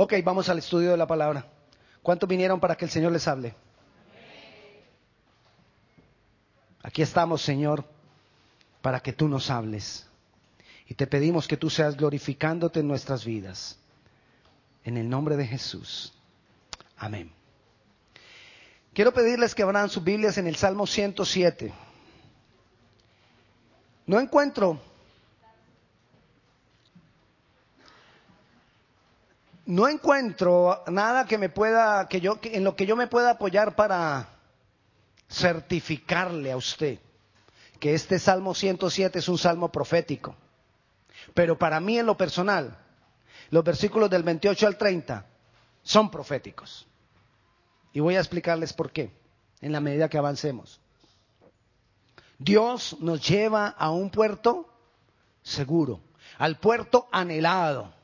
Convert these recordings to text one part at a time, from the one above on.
Ok, vamos al estudio de la palabra. ¿Cuántos vinieron para que el Señor les hable? Aquí estamos, Señor, para que tú nos hables. Y te pedimos que tú seas glorificándote en nuestras vidas. En el nombre de Jesús. Amén. Quiero pedirles que abran sus Biblias en el Salmo 107. No encuentro no encuentro nada que me pueda que yo en lo que yo me pueda apoyar para certificarle a usted que este Salmo 107 es un salmo profético. Pero para mí en lo personal, los versículos del 28 al 30 son proféticos. Y voy a explicarles por qué en la medida que avancemos. Dios nos lleva a un puerto seguro, al puerto anhelado,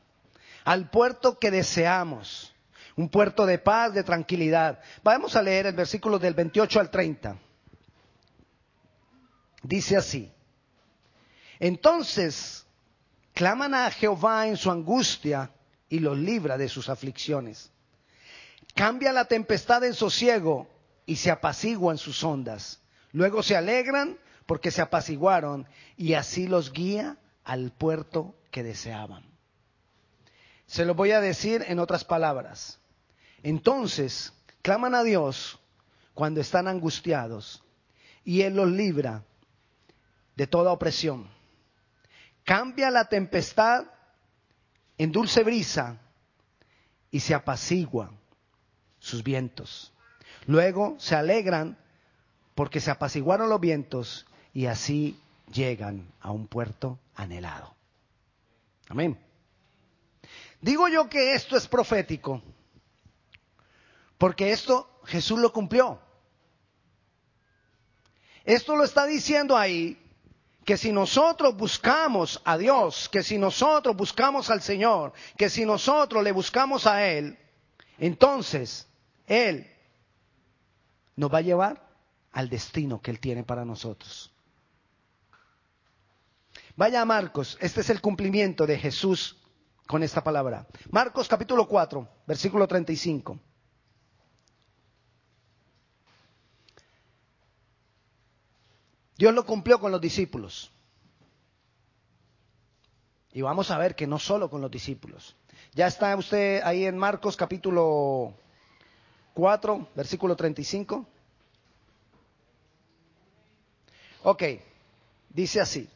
al puerto que deseamos, un puerto de paz, de tranquilidad. Vamos a leer el versículo del 28 al 30. Dice así, entonces claman a Jehová en su angustia y los libra de sus aflicciones. Cambia la tempestad en sosiego y se apaciguan sus ondas. Luego se alegran porque se apaciguaron y así los guía al puerto que deseaban. Se lo voy a decir en otras palabras. Entonces, claman a Dios cuando están angustiados y Él los libra de toda opresión. Cambia la tempestad en dulce brisa y se apaciguan sus vientos. Luego se alegran porque se apaciguaron los vientos y así llegan a un puerto anhelado. Amén. Digo yo que esto es profético, porque esto Jesús lo cumplió. Esto lo está diciendo ahí, que si nosotros buscamos a Dios, que si nosotros buscamos al Señor, que si nosotros le buscamos a Él, entonces Él nos va a llevar al destino que Él tiene para nosotros. Vaya a Marcos, este es el cumplimiento de Jesús con esta palabra. Marcos capítulo 4, versículo 35. Dios lo cumplió con los discípulos. Y vamos a ver que no solo con los discípulos. Ya está usted ahí en Marcos capítulo 4, versículo 35. Ok, dice así.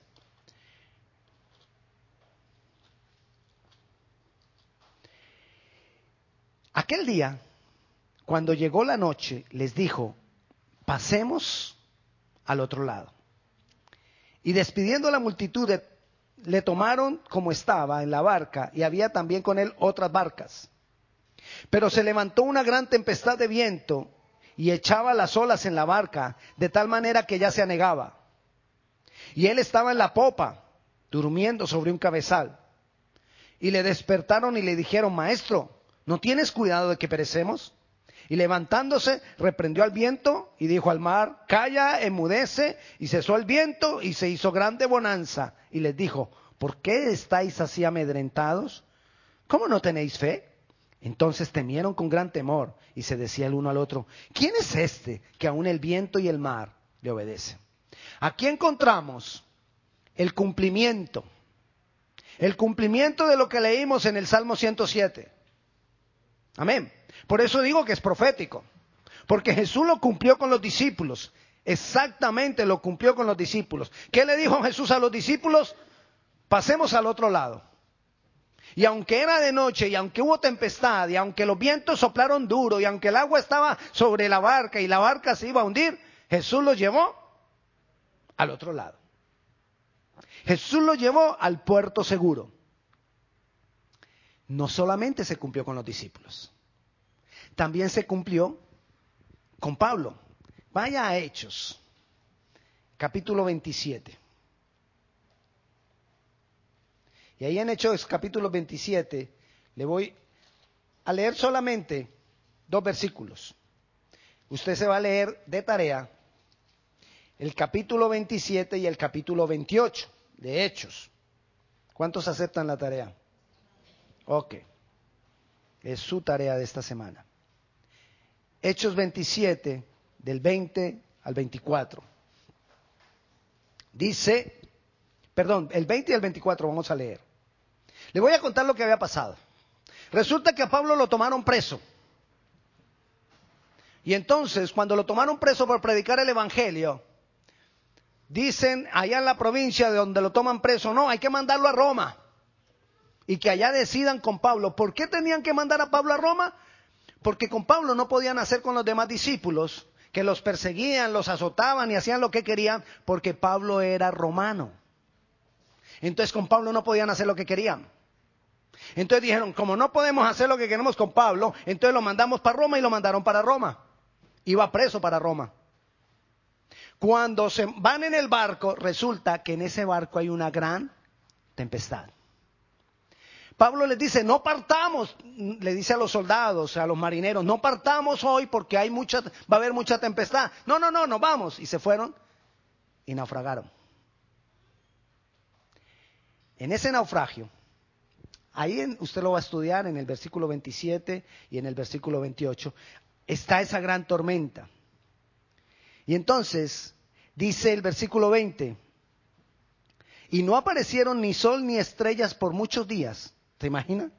Aquel día, cuando llegó la noche, les dijo, pasemos al otro lado. Y despidiendo a la multitud, le tomaron como estaba en la barca y había también con él otras barcas. Pero se levantó una gran tempestad de viento y echaba las olas en la barca de tal manera que ya se anegaba. Y él estaba en la popa, durmiendo sobre un cabezal. Y le despertaron y le dijeron, Maestro, ¿No tienes cuidado de que perecemos? Y levantándose, reprendió al viento y dijo al mar, calla, enmudece, y cesó el viento y se hizo grande bonanza. Y les dijo, ¿por qué estáis así amedrentados? ¿Cómo no tenéis fe? Entonces temieron con gran temor y se decía el uno al otro, ¿quién es este que aun el viento y el mar le obedecen? Aquí encontramos el cumplimiento, el cumplimiento de lo que leímos en el Salmo 107. Amén. Por eso digo que es profético. Porque Jesús lo cumplió con los discípulos. Exactamente lo cumplió con los discípulos. ¿Qué le dijo Jesús a los discípulos? Pasemos al otro lado. Y aunque era de noche, y aunque hubo tempestad, y aunque los vientos soplaron duro, y aunque el agua estaba sobre la barca y la barca se iba a hundir, Jesús los llevó al otro lado. Jesús los llevó al puerto seguro no solamente se cumplió con los discípulos, también se cumplió con Pablo. Vaya a Hechos, capítulo 27. Y ahí en Hechos capítulo 27 le voy a leer solamente dos versículos. Usted se va a leer de tarea el capítulo 27 y el capítulo 28 de Hechos. ¿Cuántos aceptan la tarea? Ok. Es su tarea de esta semana. Hechos 27, del 20 al 24. Dice, perdón, el 20 y el 24 vamos a leer. Le voy a contar lo que había pasado. Resulta que a Pablo lo tomaron preso. Y entonces, cuando lo tomaron preso por predicar el Evangelio, dicen allá en la provincia de donde lo toman preso, no, hay que mandarlo a Roma. Y que allá decidan con Pablo. ¿Por qué tenían que mandar a Pablo a Roma? Porque con Pablo no podían hacer con los demás discípulos, que los perseguían, los azotaban y hacían lo que querían, porque Pablo era romano. Entonces con Pablo no podían hacer lo que querían. Entonces dijeron, como no podemos hacer lo que queremos con Pablo, entonces lo mandamos para Roma y lo mandaron para Roma. Iba preso para Roma. Cuando se van en el barco, resulta que en ese barco hay una gran tempestad. Pablo les dice, no partamos, le dice a los soldados, a los marineros, no partamos hoy porque hay mucha, va a haber mucha tempestad. No, no, no, no vamos. Y se fueron y naufragaron. En ese naufragio, ahí usted lo va a estudiar en el versículo 27 y en el versículo 28, está esa gran tormenta. Y entonces dice el versículo 20, y no aparecieron ni sol ni estrellas por muchos días. ¿Te imaginas?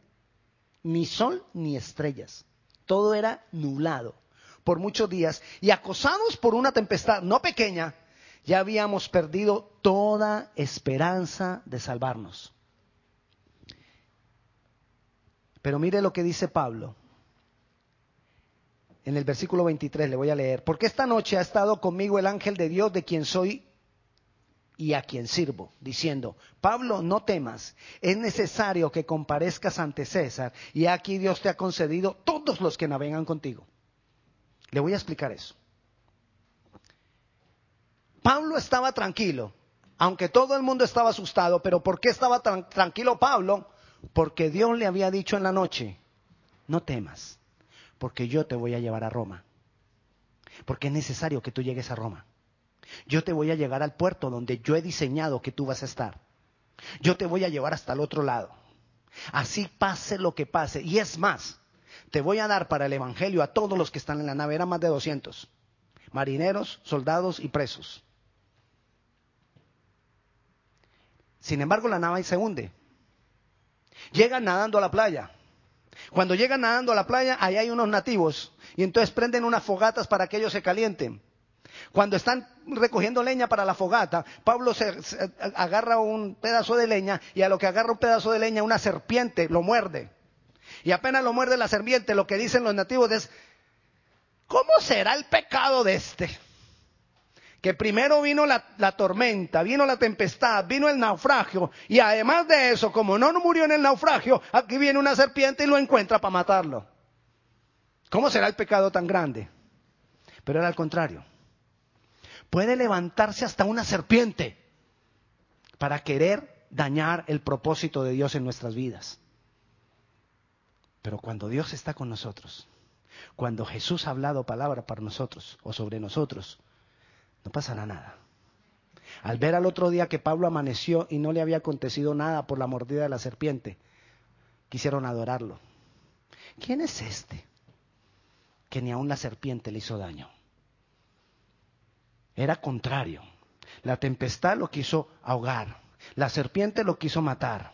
Ni sol ni estrellas. Todo era nublado por muchos días. Y acosados por una tempestad no pequeña, ya habíamos perdido toda esperanza de salvarnos. Pero mire lo que dice Pablo en el versículo 23, le voy a leer, porque esta noche ha estado conmigo el ángel de Dios de quien soy y a quien sirvo, diciendo, Pablo, no temas, es necesario que comparezcas ante César y aquí Dios te ha concedido todos los que navegan contigo. Le voy a explicar eso. Pablo estaba tranquilo, aunque todo el mundo estaba asustado, pero ¿por qué estaba tranquilo Pablo? Porque Dios le había dicho en la noche, no temas porque yo te voy a llevar a Roma. Porque es necesario que tú llegues a Roma. Yo te voy a llegar al puerto donde yo he diseñado que tú vas a estar. Yo te voy a llevar hasta el otro lado. Así pase lo que pase. Y es más, te voy a dar para el Evangelio a todos los que están en la nave. Eran más de 200. Marineros, soldados y presos. Sin embargo, la nave se hunde. Llegan nadando a la playa. Cuando llegan nadando a la playa, ahí hay unos nativos y entonces prenden unas fogatas para que ellos se calienten. Cuando están recogiendo leña para la fogata, Pablo se, agarra un pedazo de leña y a lo que agarra un pedazo de leña una serpiente lo muerde. Y apenas lo muerde la serpiente, lo que dicen los nativos es, ¿cómo será el pecado de este? que primero vino la, tormenta, vino la tempestad, vino el naufragio, y además de eso, como no murió en el naufragio, aquí viene una serpiente y lo encuentra para matarlo. ¿Cómo será el pecado tan grande? Pero era al contrario. Puede levantarse hasta una serpiente para querer dañar el propósito de Dios en nuestras vidas. Pero cuando Dios está con nosotros, cuando Jesús ha hablado palabra para nosotros o sobre nosotros, no pasará nada. Al ver al otro día que Pablo amaneció y no le había acontecido nada por la mordida de la serpiente, quisieron adorarlo. ¿Quién es este? Que ni aun la serpiente le hizo daño. Era contrario. La tempestad lo quiso ahogar. La serpiente lo quiso matar.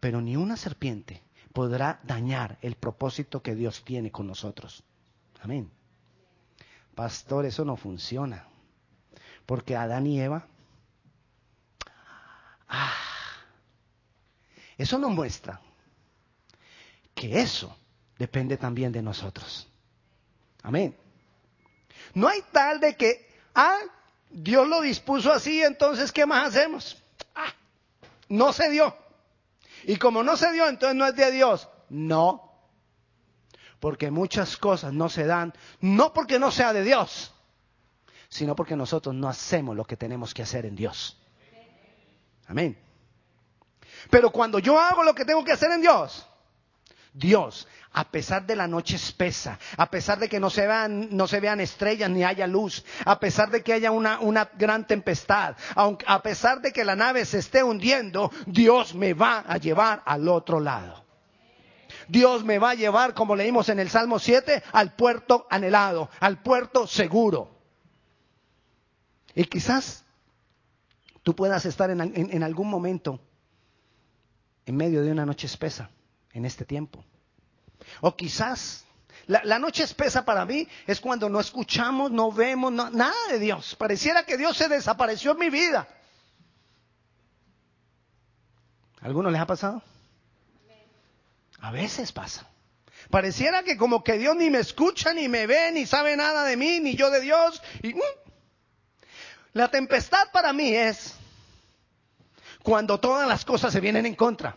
Pero ni una serpiente podrá dañar el propósito que Dios tiene con nosotros. Amén. Pastor, eso no funciona. Porque Adán y Eva, ah, eso nos muestra que eso depende también de nosotros. Amén. No hay tal de que, ah, Dios lo dispuso así, entonces, ¿qué más hacemos? Ah, no se dio. Y como no se dio, entonces no es de Dios. No. Porque muchas cosas no se dan, no porque no sea de Dios, sino porque nosotros no hacemos lo que tenemos que hacer en Dios. Amén. Pero cuando yo hago lo que tengo que hacer en Dios, Dios, a pesar de la noche espesa, a pesar de que no se vean, no se vean estrellas ni haya luz, a pesar de que haya una, gran tempestad, aunque, a pesar de que la nave se esté hundiendo, Dios me va a llevar al otro lado. Dios me va a llevar, como leímos en el Salmo 7, al puerto anhelado, al puerto seguro. Y quizás tú puedas estar en algún momento en medio de una noche espesa en este tiempo. O quizás la, noche espesa para mí es cuando no escuchamos, no vemos nada de Dios. Pareciera que Dios se desapareció en mi vida. ¿A ¿Alguno les ha pasado? A veces pasa. Pareciera que como que Dios ni me escucha, ni me ve, ni sabe nada de mí, ni yo de Dios. Y, mm. La tempestad para mí es cuando todas las cosas se vienen en contra.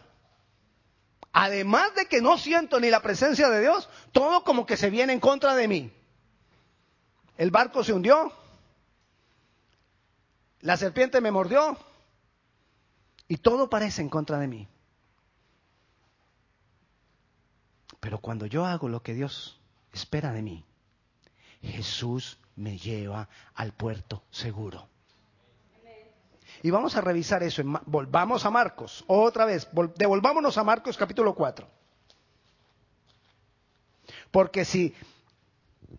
Además de que no siento ni la presencia de Dios, todo como que se viene en contra de mí. El barco se hundió, la serpiente me mordió y todo parece en contra de mí. Pero cuando yo hago lo que Dios espera de mí, Jesús me lleva al puerto seguro. Y vamos a revisar eso. Volvamos a Marcos, otra vez, devolvámonos a Marcos capítulo 4. Porque si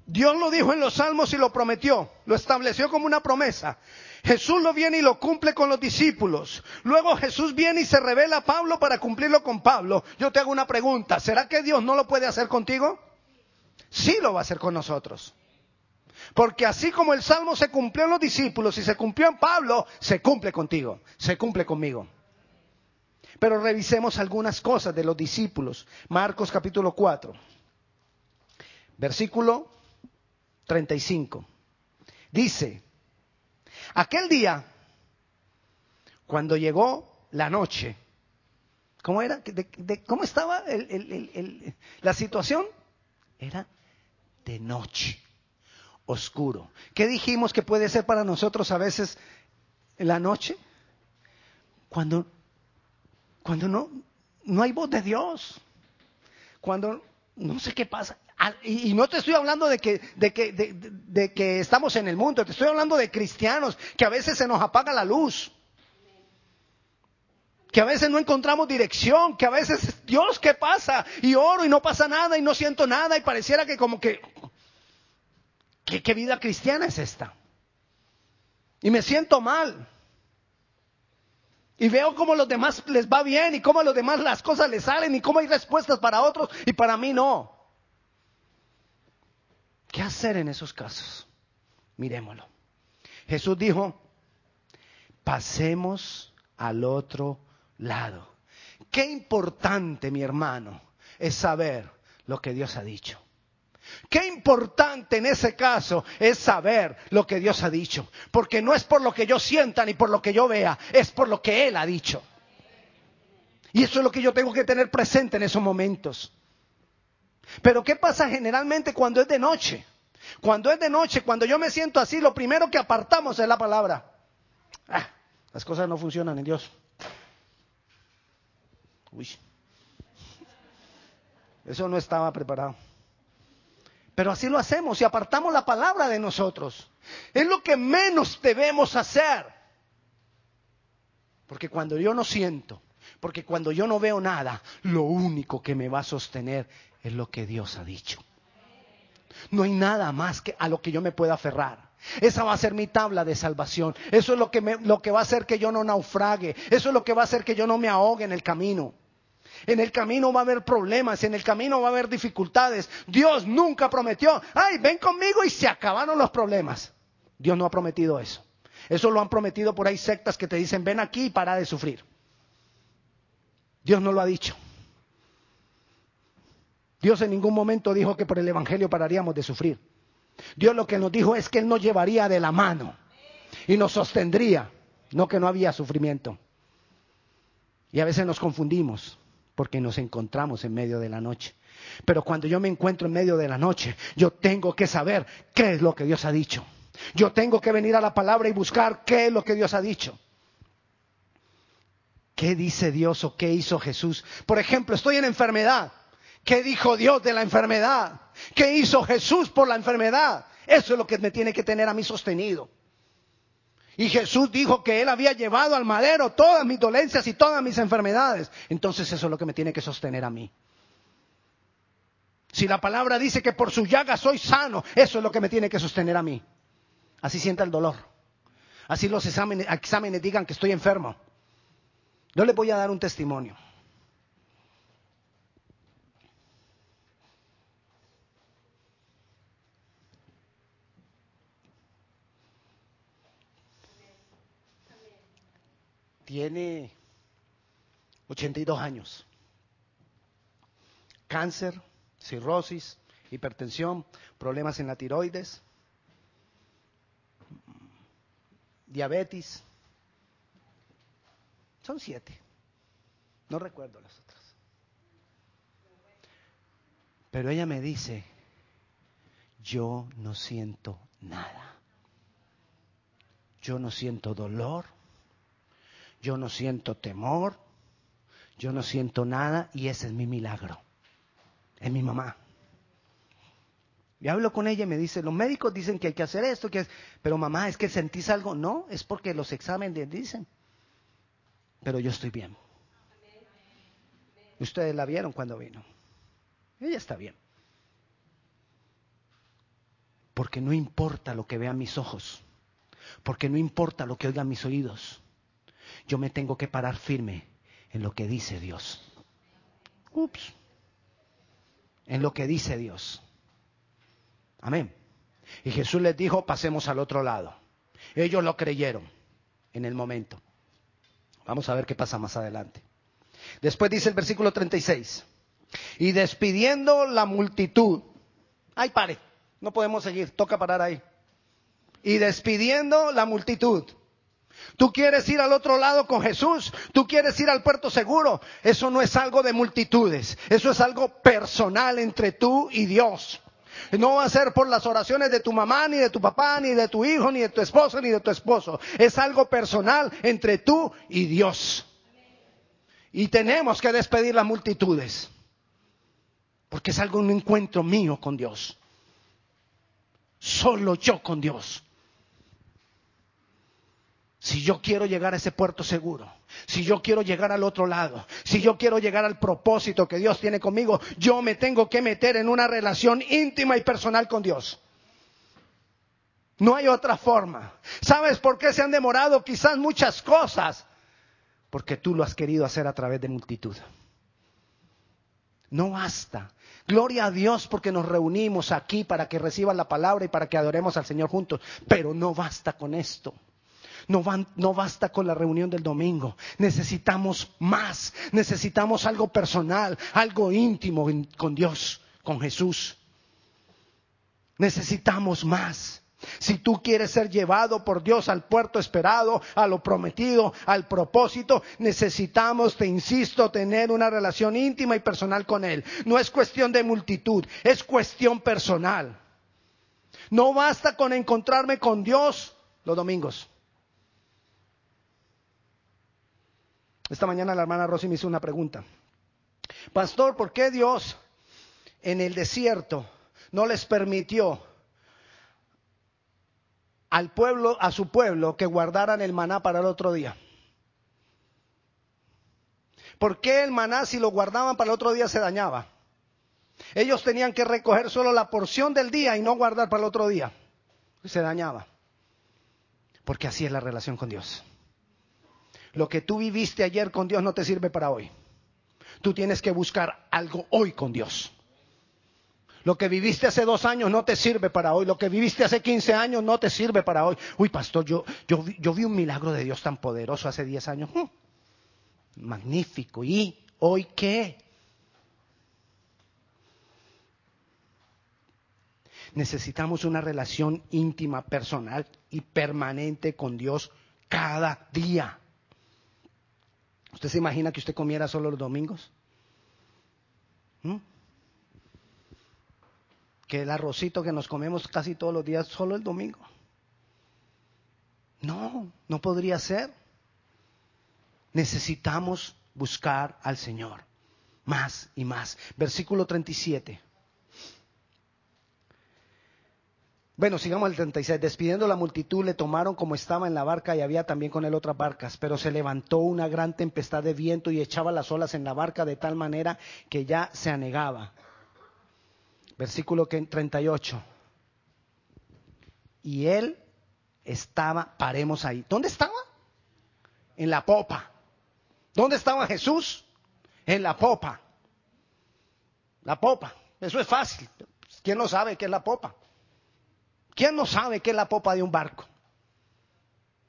Dios lo dijo en los salmos y lo prometió, lo estableció como una promesa, Jesús lo viene y lo cumple con los discípulos. Luego Jesús viene y se revela a Pablo para cumplirlo con Pablo. Yo te hago una pregunta, ¿será que Dios no lo puede hacer contigo? Sí lo va a hacer con nosotros. Porque así como el salmo se cumplió en los discípulos y se cumplió en Pablo, se cumple contigo, se cumple conmigo. Pero revisemos algunas cosas de los discípulos. Marcos capítulo 4, versículo 35. Dice, aquel día, cuando llegó la noche, ¿cómo era? ¿Cómo estaba la situación? Era de noche oscuro. ¿Qué dijimos que puede ser para nosotros a veces en la noche? Cuando, cuando no, no hay voz de Dios. Cuando no sé qué pasa. Ah, y, no te estoy hablando de que, de, que, de que estamos en el mundo, te estoy hablando de cristianos que a veces se nos apaga la luz que a veces no encontramos dirección, que a veces, Dios, ¿qué pasa? Y oro y no pasa nada y no siento nada y pareciera que como que, ¿Qué, vida cristiana es esta? Y me siento mal. Y veo cómo a los demás les va bien y cómo a los demás las cosas les salen y cómo hay respuestas para otros y para mí no. ¿Qué hacer en esos casos? Miremoslo. Jesús dijo, pasemos al otro lado. Qué importante, mi hermano, es saber lo que Dios ha dicho. Qué importante en ese caso es saber lo que Dios ha dicho, porque no es por lo que yo sienta ni por lo que yo vea, es por lo que Él ha dicho. Y eso es lo que yo tengo que tener presente en esos momentos. Pero ¿qué pasa generalmente cuando es de noche? Cuando es de noche, cuando yo me siento así, lo primero que apartamos es la palabra. Ah, las cosas no funcionan en Dios. Uy. Eso no estaba preparado. Pero así lo hacemos y apartamos la palabra de nosotros. Es lo que menos debemos hacer. Porque cuando yo no siento, porque cuando yo no veo nada, lo único que me va a sostener es lo que Dios ha dicho. No hay nada más que a lo que yo me pueda aferrar. Esa va a ser mi tabla de salvación. Eso es lo que, me, lo que va a hacer que yo no naufrague. Eso es lo que va a hacer que yo no me ahogue en el camino. En el camino va a haber problemas, en el camino va a haber dificultades. Dios nunca prometió, ay, ven conmigo y se acabaron los problemas. Dios no ha prometido eso. Eso lo han prometido por ahí sectas que te dicen, ven aquí y para de sufrir. Dios no lo ha dicho. Dios en ningún momento dijo que por el Evangelio pararíamos de sufrir. Dios lo que nos dijo es que Él nos llevaría de la mano y nos sostendría, no que no había sufrimiento. Y a veces nos confundimos porque nos encontramos en medio de la noche. Pero cuando yo me encuentro en medio de la noche, yo tengo que saber qué es lo que Dios ha dicho. Yo tengo que venir a la palabra y buscar qué es lo que Dios ha dicho. ¿Qué dice Dios o qué hizo Jesús? Por ejemplo, estoy en enfermedad. ¿Qué dijo Dios de la enfermedad? ¿Qué hizo Jesús por la enfermedad? Eso es lo que me tiene que tener a mí sostenido. Y Jesús dijo que Él había llevado al madero todas mis dolencias y todas mis enfermedades. Entonces eso es lo que me tiene que sostener a mí. Si la palabra dice que por su llaga soy sano, eso es lo que me tiene que sostener a mí. Así sienta el dolor. Así los exámenes, exámenes digan que estoy enfermo. Yo les voy a dar un testimonio. Tiene 82 años. Cáncer, cirrosis, hipertensión, problemas en la tiroides, diabetes. Son siete. No recuerdo las otras. Pero ella me dice, yo no siento nada. Yo no siento dolor. Yo no siento temor. Yo no siento nada y ese es mi milagro. Es mi mamá. Y hablo con ella y me dice, los médicos dicen que hay que hacer esto, que es... pero mamá, es que sentís algo. No, es porque los exámenes dicen. Pero yo estoy bien. Ustedes la vieron cuando vino. Ella está bien. Porque no importa lo que vean mis ojos. Porque no importa lo que oigan mis oídos. Yo me tengo que parar firme en lo que dice Dios. Ups. En lo que dice Dios. Amén. Y Jesús les dijo, pasemos al otro lado. Ellos lo creyeron en el momento. Vamos a ver qué pasa más adelante. Después dice el versículo 36. Y despidiendo la multitud. Ay, pare. No podemos seguir. Toca parar ahí. Y despidiendo la multitud. Tú quieres ir al otro lado con Jesús, tú quieres ir al puerto seguro. Eso no es algo de multitudes, eso es algo personal entre tú y Dios. No va a ser por las oraciones de tu mamá, ni de tu papá, ni de tu hijo, ni de tu esposo, ni de tu esposo. Es algo personal entre tú y Dios. Y tenemos que despedir las multitudes. Porque es algo, un encuentro mío con Dios. Solo yo con Dios. Si yo quiero llegar a ese puerto seguro, si yo quiero llegar al otro lado, si yo quiero llegar al propósito que Dios tiene conmigo, yo me tengo que meter en una relación íntima y personal con Dios. No hay otra forma. ¿Sabes por qué se han demorado quizás muchas cosas? Porque tú lo has querido hacer a través de multitud. No basta. Gloria a Dios porque nos reunimos aquí para que reciban la palabra y para que adoremos al Señor juntos. Pero no basta con esto. No, no, basta con la reunión del domingo. Necesitamos más. Necesitamos algo personal, algo íntimo con Dios, con Jesús. Necesitamos más. Si tú quieres ser llevado por Dios al puerto esperado, a lo prometido, al propósito, necesitamos, te insisto, tener una relación íntima y personal con Él. No es cuestión de multitud, es cuestión personal. No basta con encontrarme con Dios los domingos. Esta mañana la hermana Rosy me hizo una pregunta. Pastor, ¿por qué Dios en el desierto no les permitió al pueblo, a su pueblo, que guardaran el maná para el otro día? ¿Por qué el maná si lo guardaban para el otro día se dañaba? Ellos tenían que recoger solo la porción del día y no guardar para el otro día. Se dañaba. Porque así es la relación con Dios. Lo que tú viviste ayer con Dios no te sirve para hoy. Tú tienes que buscar algo hoy con Dios. Lo que viviste hace dos años no te sirve para hoy. Lo que viviste hace 15 años no te sirve para hoy. Uy, pastor, yo, yo, yo vi un milagro de Dios tan poderoso hace 10 años. Mm. Magnífico. ¿Y hoy qué? Necesitamos una relación íntima, personal y permanente con Dios cada día. ¿Usted se imagina que usted comiera solo los domingos? ¿Mm? Que el arrocito que nos comemos casi todos los días solo el domingo. No, no podría ser. Necesitamos buscar al Señor más y más. Versículo 37. Bueno, sigamos al 36. Despidiendo la multitud, le tomaron como estaba en la barca y había también con él otras barcas. Pero se levantó una gran tempestad de viento y echaba las olas en la barca de tal manera que ya se anegaba. Versículo 38. Y él estaba, paremos ahí. ¿Dónde estaba? En la popa. ¿Dónde estaba Jesús? En la popa. La popa. Eso es fácil. ¿Quién no sabe qué es la popa? ¿Quién no sabe qué es la popa de un barco?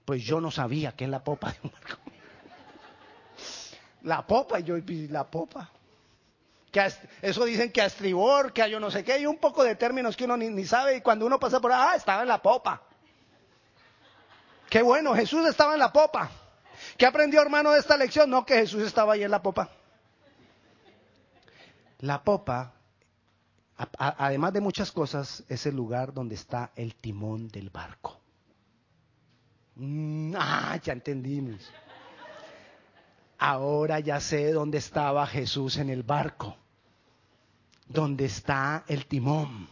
Pues yo no sabía qué es la popa de un barco. La popa, yo la popa. Que eso dicen que a estribor, que a yo no sé qué, hay un poco de términos que uno ni, sabe y cuando uno pasa por ahí, ah, estaba en la popa. Qué bueno, Jesús estaba en la popa. ¿Qué aprendió hermano de esta lección? No, que Jesús estaba ahí en la popa. La popa, además de muchas cosas, es el lugar donde está el timón del barco. Mm, ah, ya entendimos. Ahora ya sé dónde estaba Jesús en el barco. Donde está el timón.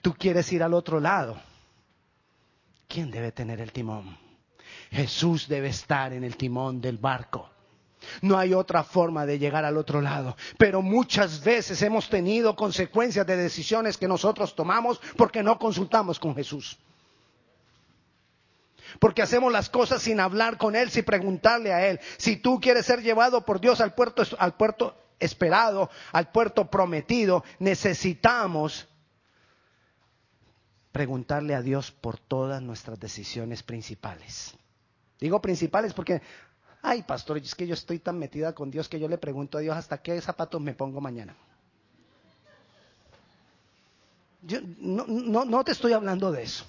Tú quieres ir al otro lado. ¿Quién debe tener el timón? Jesús debe estar en el timón del barco. No hay otra forma de llegar al otro lado. Pero muchas veces hemos tenido consecuencias de decisiones que nosotros tomamos porque no consultamos con Jesús. Porque hacemos las cosas sin hablar con Él, sin preguntarle a Él. Si tú quieres ser llevado por Dios al puerto, al puerto esperado, al puerto prometido, necesitamos preguntarle a Dios por todas nuestras decisiones principales. Digo principales porque, ay pastor, es que yo estoy tan metida con Dios que yo le pregunto a Dios hasta qué zapatos me pongo mañana. Yo no, no, no te estoy hablando de eso.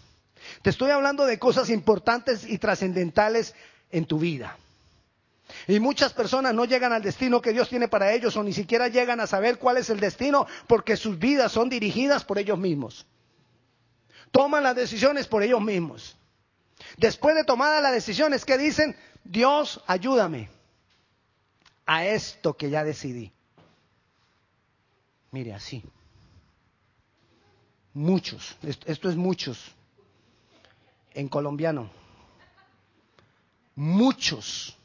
Te estoy hablando de cosas importantes y trascendentales en tu vida. Y muchas personas no llegan al destino que Dios tiene para ellos o ni siquiera llegan a saber cuál es el destino porque sus vidas son dirigidas por ellos mismos. Toman las decisiones por ellos mismos. Después de tomadas las decisiones, ¿qué dicen? Dios, ayúdame a esto que ya decidí. Mire, así. Muchos, esto es muchos en colombiano. Muchos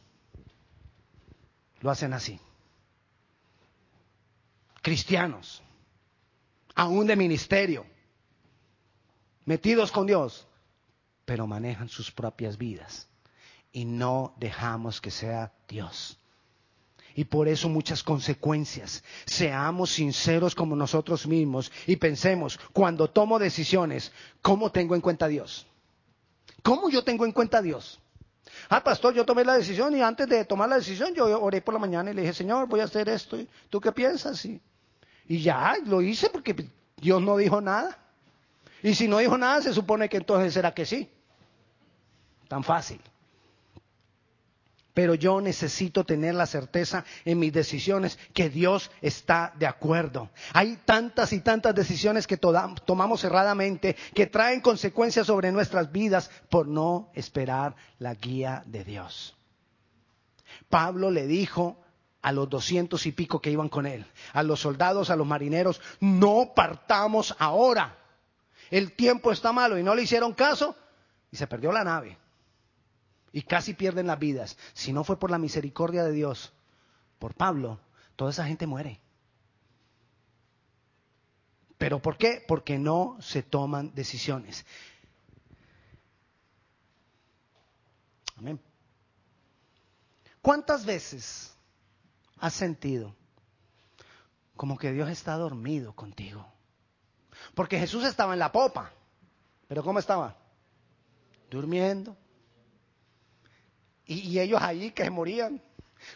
lo hacen así. Cristianos, aún de ministerio, metidos con Dios, pero manejan sus propias vidas y no dejamos que sea Dios. Y por eso muchas consecuencias. Seamos sinceros como nosotros mismos y pensemos, cuando tomo decisiones, ¿cómo tengo en cuenta a Dios? ¿Cómo yo tengo en cuenta a Dios? Ah, pastor, yo tomé la decisión y antes de tomar la decisión yo oré por la mañana y le dije, Señor, voy a hacer esto. ¿Tú qué piensas? Y, y ya, lo hice porque Dios no dijo nada. Y si no dijo nada, se supone que entonces será que sí. Tan fácil pero yo necesito tener la certeza en mis decisiones que Dios está de acuerdo. Hay tantas y tantas decisiones que tomamos erradamente que traen consecuencias sobre nuestras vidas por no esperar la guía de Dios. Pablo le dijo a los doscientos y pico que iban con él, a los soldados, a los marineros, no partamos ahora. El tiempo está malo y no le hicieron caso y se perdió la nave y casi pierden las vidas. Si no fue por la misericordia de Dios, por Pablo, toda esa gente muere. ¿Pero por qué? Porque no se toman decisiones. Amén. ¿Cuántas veces has sentido como que Dios está dormido contigo? Porque Jesús estaba en la popa, pero ¿cómo estaba? Durmiendo. Y, ellos ahí que morían.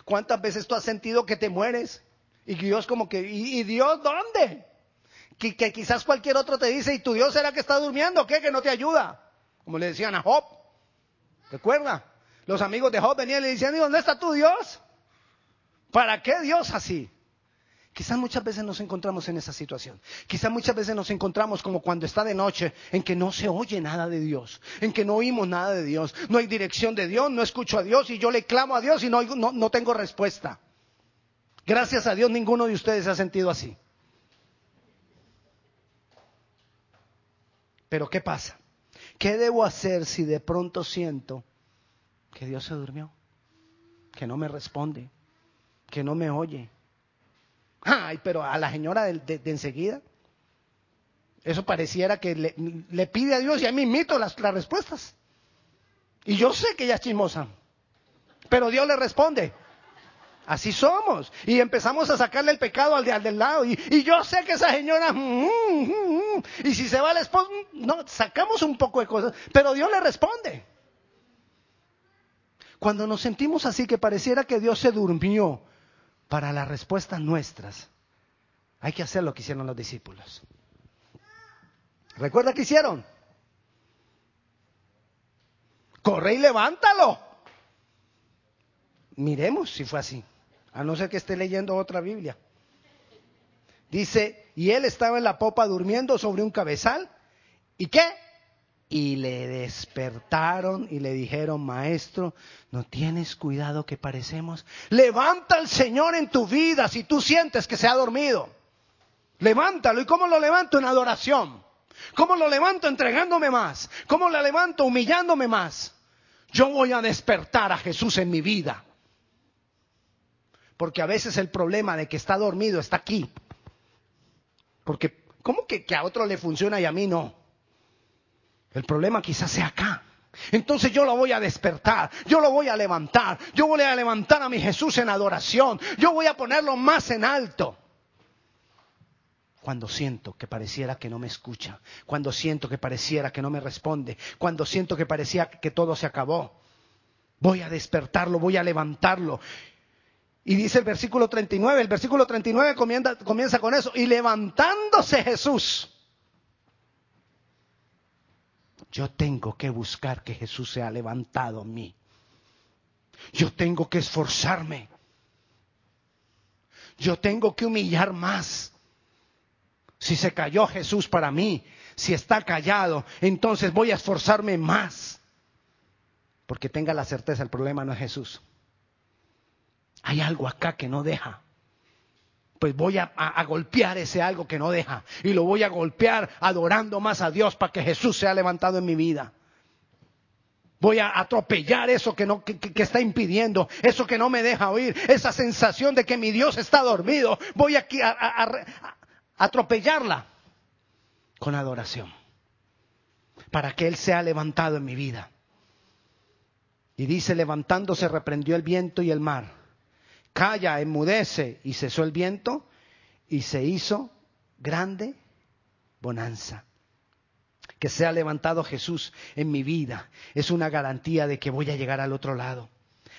¿Cuántas veces tú has sentido que te mueres? Y Dios como que, ¿y, Dios dónde? Que, que, quizás cualquier otro te dice, ¿y tu Dios será que está durmiendo? ¿Qué? Que no te ayuda. Como le decían a Job. ¿Recuerda? Los amigos de Job venían y le decían, ¿y dónde está tu Dios? ¿Para qué Dios así? Quizás muchas veces nos encontramos en esa situación. Quizás muchas veces nos encontramos como cuando está de noche, en que no se oye nada de Dios, en que no oímos nada de Dios, no hay dirección de Dios, no escucho a Dios y yo le clamo a Dios y no, tengo respuesta. Gracias a Dios ninguno de ustedes se ha sentido así. Pero ¿qué pasa? ¿Qué debo hacer si de pronto siento que Dios se durmió? Que no me responde, que no me oye, Ay, pero a la señora de, enseguida. Eso pareciera que le, pide a Dios y a mí mito las, las respuestas. Y yo sé que ella es chismosa. Pero Dios le responde. Así somos. Y empezamos a sacarle el pecado al, de, al del lado. Y, yo sé que esa señora... Mm, mm, mm, y si se va el esposo... No, sacamos un poco de cosas. Pero Dios le responde. Cuando nos sentimos así que pareciera que Dios se durmió para las respuestas nuestras, hay que hacer lo que hicieron los discípulos. ¿Recuerda qué hicieron? Corre y levántalo. Miremos si fue así, a no ser que esté leyendo otra Biblia. Dice, y él estaba en la popa durmiendo sobre un cabezal. ¿Y qué? Y le despertaron y le dijeron, maestro, ¿no tienes cuidado que parecemos? Levanta al Señor en tu vida si tú sientes que se ha dormido. Levántalo. ¿Y cómo lo levanto? En adoración. ¿Cómo lo levanto entregándome más? ¿Cómo lo levanto humillándome más? Yo voy a despertar a Jesús en mi vida. Porque a veces el problema de que está dormido está aquí. Porque, ¿cómo que, que a otro le funciona y a mí no? El problema quizás sea acá. Entonces yo lo voy a despertar, yo lo voy a levantar, yo voy a levantar a mi Jesús en adoración, yo voy a ponerlo más en alto cuando siento que pareciera que no me escucha, cuando siento que pareciera que no me responde, cuando siento que parecía que todo se acabó. Voy a despertarlo, voy a levantarlo. Y dice el versículo 39, el versículo 39 comienza, comienza con eso, y levantándose Jesús. Yo tengo que buscar que Jesús sea levantado en mí. Yo tengo que esforzarme. Yo tengo que humillar más. Si se cayó Jesús para mí, si está callado, entonces voy a esforzarme más. Porque tenga la certeza, el problema no es Jesús. Hay algo acá que no deja. Pues voy a, golpear ese algo que no deja. Y lo voy a golpear adorando más a Dios para que Jesús sea levantado en mi vida. Voy a atropellar eso que, no, que, está impidiendo, eso que no me deja oír, esa sensación de que mi Dios está dormido. Voy a, a, atropellarla con adoración, para que Él sea levantado en mi vida. Y dice, levantándose reprendió el viento y el mar. Calla, enmudece, y cesó el viento, y se hizo grande bonanza. Que sea levantado Jesús en mi vida es una garantía de que voy a llegar al otro lado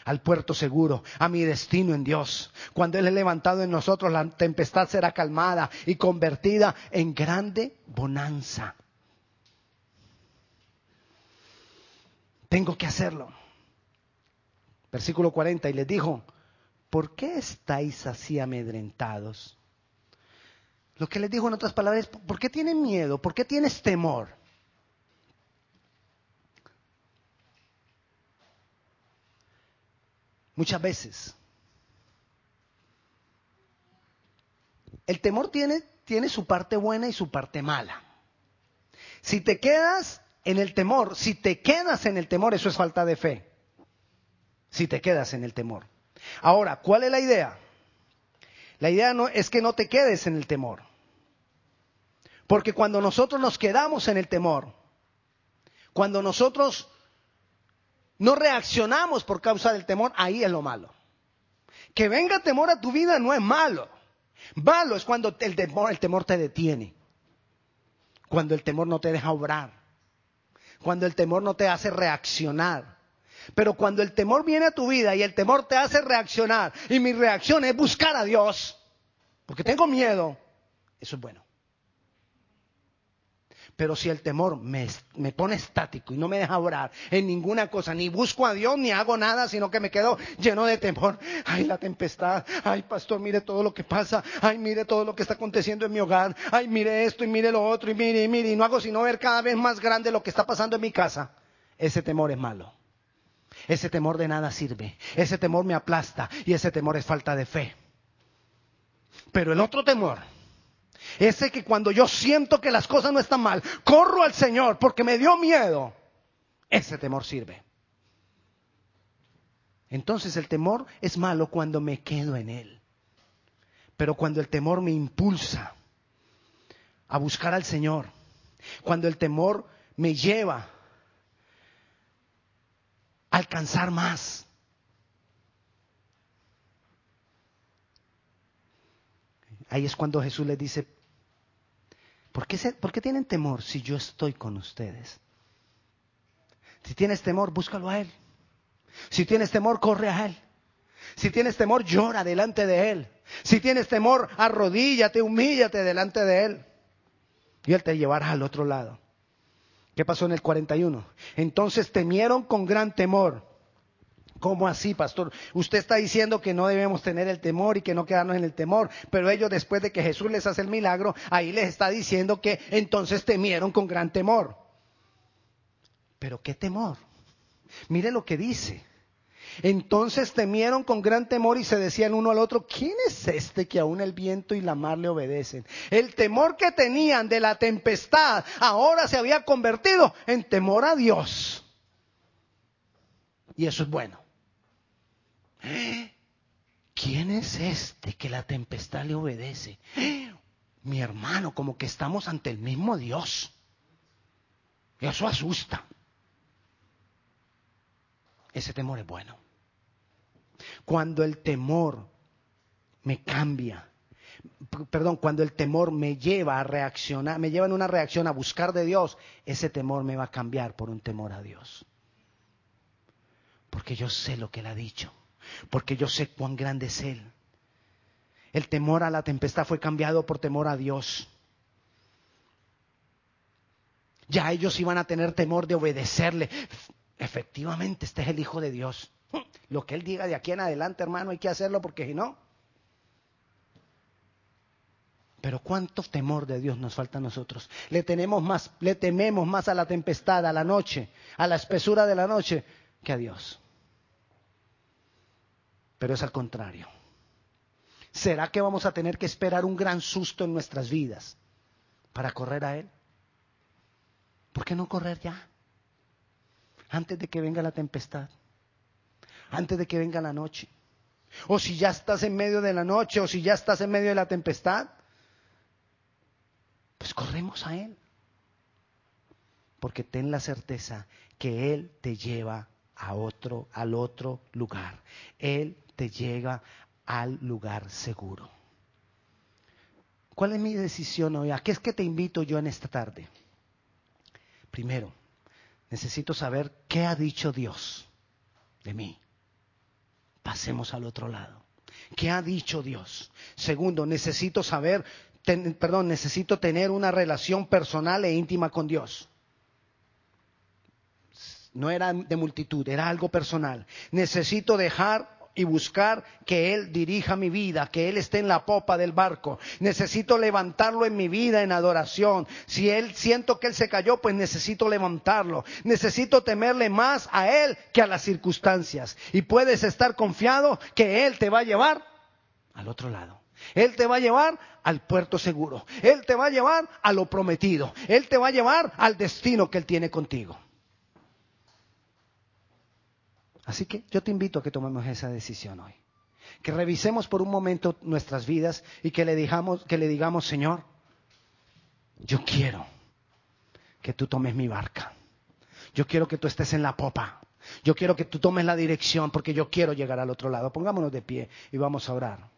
al puerto seguro, a mi destino en Dios. Cuando Él es levantado en nosotros, la tempestad será calmada y convertida en grande bonanza. Tengo que hacerlo. Versículo 40, y les dijo, ¿por qué estáis así amedrentados? Lo que les dijo en otras palabras, ¿por qué tienen miedo? ¿Por qué tienes temor? Muchas veces. El temor tiene, tiene su parte buena y su parte mala. Si te quedas en el temor, si te quedas en el temor, eso es falta de fe. Si te quedas en el temor. Ahora, ¿cuál es la idea? La idea no es que no te quedes en el temor. Porque cuando nosotros nos quedamos en el temor, cuando nosotros no reaccionamos por causa del temor, ahí es lo malo. Que venga temor a tu vida no es malo. Malo es cuando el temor, el temor te detiene. Cuando el temor no te deja obrar. Cuando el temor no te hace reaccionar. Pero cuando el temor viene a tu vida y el temor te hace reaccionar y mi reacción es buscar a Dios, porque tengo miedo, eso es bueno. Pero si el temor me, pone estático y no me deja orar en ninguna cosa, ni busco a Dios, ni hago nada, sino que me quedo lleno de temor. Ay, la tempestad. Ay, pastor, mire todo lo que pasa. Ay, mire todo lo que está aconteciendo en mi hogar. Ay, mire esto y mire lo otro y mire y mire. Y no hago sino ver cada vez más grande lo que está pasando en mi casa. Ese temor es malo. Ese temor de nada sirve. Ese temor me aplasta y ese temor es falta de fe. Pero el otro temor ese que cuando yo siento que las cosas no están mal, corro al Señor porque me dio miedo. Ese temor sirve. Entonces el temor es malo cuando me quedo en él. Pero cuando el temor me impulsa a buscar al Señor. Cuando el temor me lleva alcanzar más. Ahí es cuando Jesús les dice, ¿por qué, ¿por qué tienen temor si yo estoy con ustedes? Si tienes temor, búscalo a Él. Si tienes temor, corre a Él. Si tienes temor, llora delante de Él. Si tienes temor, arrodíllate, humíllate delante de Él. Y Él te llevará al otro lado. ¿Qué pasó en el 41? Entonces temieron con gran temor. ¿Cómo así, pastor? Usted está diciendo que no debemos tener el temor y que no quedarnos en el temor, pero ellos después de que Jesús les hace el milagro, ahí les está diciendo que entonces temieron con gran temor. Pero ¿qué temor? Mire lo que dice. Entonces temieron con gran temor y se decían uno al otro, ¿quién es este que aún el viento y la mar le obedecen? El temor que tenían de la tempestad ahora se había convertido en temor a Dios. Y eso es bueno. ¿Quién es este que la tempestad le obedece? Mi hermano, como que estamos ante el mismo Dios. Eso asusta. Ese temor es bueno. Cuando el temor me cambia, perdón, cuando el temor me lleva a reaccionar, me lleva en una reacción a buscar de Dios, ese temor me va a cambiar por un temor a Dios. Porque yo sé lo que Él ha dicho, porque yo sé cuán grande es Él. El temor a la tempestad fue cambiado por temor a Dios. Ya ellos iban a tener temor de obedecerle. Efectivamente, este es el Hijo de Dios. Lo que Él diga de aquí en adelante, hermano, hay que hacerlo porque si no. Pero cuánto temor de Dios nos falta a nosotros. Le tenemos más, le tememos más a la tempestad, a la noche, a la espesura de la noche, que a Dios. Pero es al contrario. ¿Será que vamos a tener que esperar un gran susto en nuestras vidas para correr a Él? ¿Por qué no correr ya? Antes de que venga la tempestad antes de que venga la noche. O si ya estás en medio de la noche, o si ya estás en medio de la tempestad, pues corremos a Él. Porque ten la certeza que Él te lleva a otro, al otro lugar. Él te llega al lugar seguro. ¿Cuál es mi decisión hoy? ¿A qué es que te invito yo en esta tarde? Primero, necesito saber qué ha dicho Dios de mí pasemos al otro lado. ¿Qué ha dicho Dios? Segundo, necesito saber, perdón, necesito tener una relación personal e íntima con Dios. No era de multitud, era algo personal. Necesito dejar y buscar que Él dirija mi vida, que Él esté en la popa del barco. Necesito levantarlo en mi vida en adoración. Si Él siento que Él se cayó, pues necesito levantarlo. Necesito temerle más a Él que a las circunstancias. Y puedes estar confiado que Él te va a llevar al otro lado. Él te va a llevar al puerto seguro. Él te va a llevar a lo prometido. Él te va a llevar al destino que Él tiene contigo. Así que yo te invito a que tomemos esa decisión hoy. Que revisemos por un momento nuestras vidas y que le digamos, que le digamos, Señor, yo quiero que tú tomes mi barca. Yo quiero que tú estés en la popa. Yo quiero que tú tomes la dirección porque yo quiero llegar al otro lado. Pongámonos de pie y vamos a orar.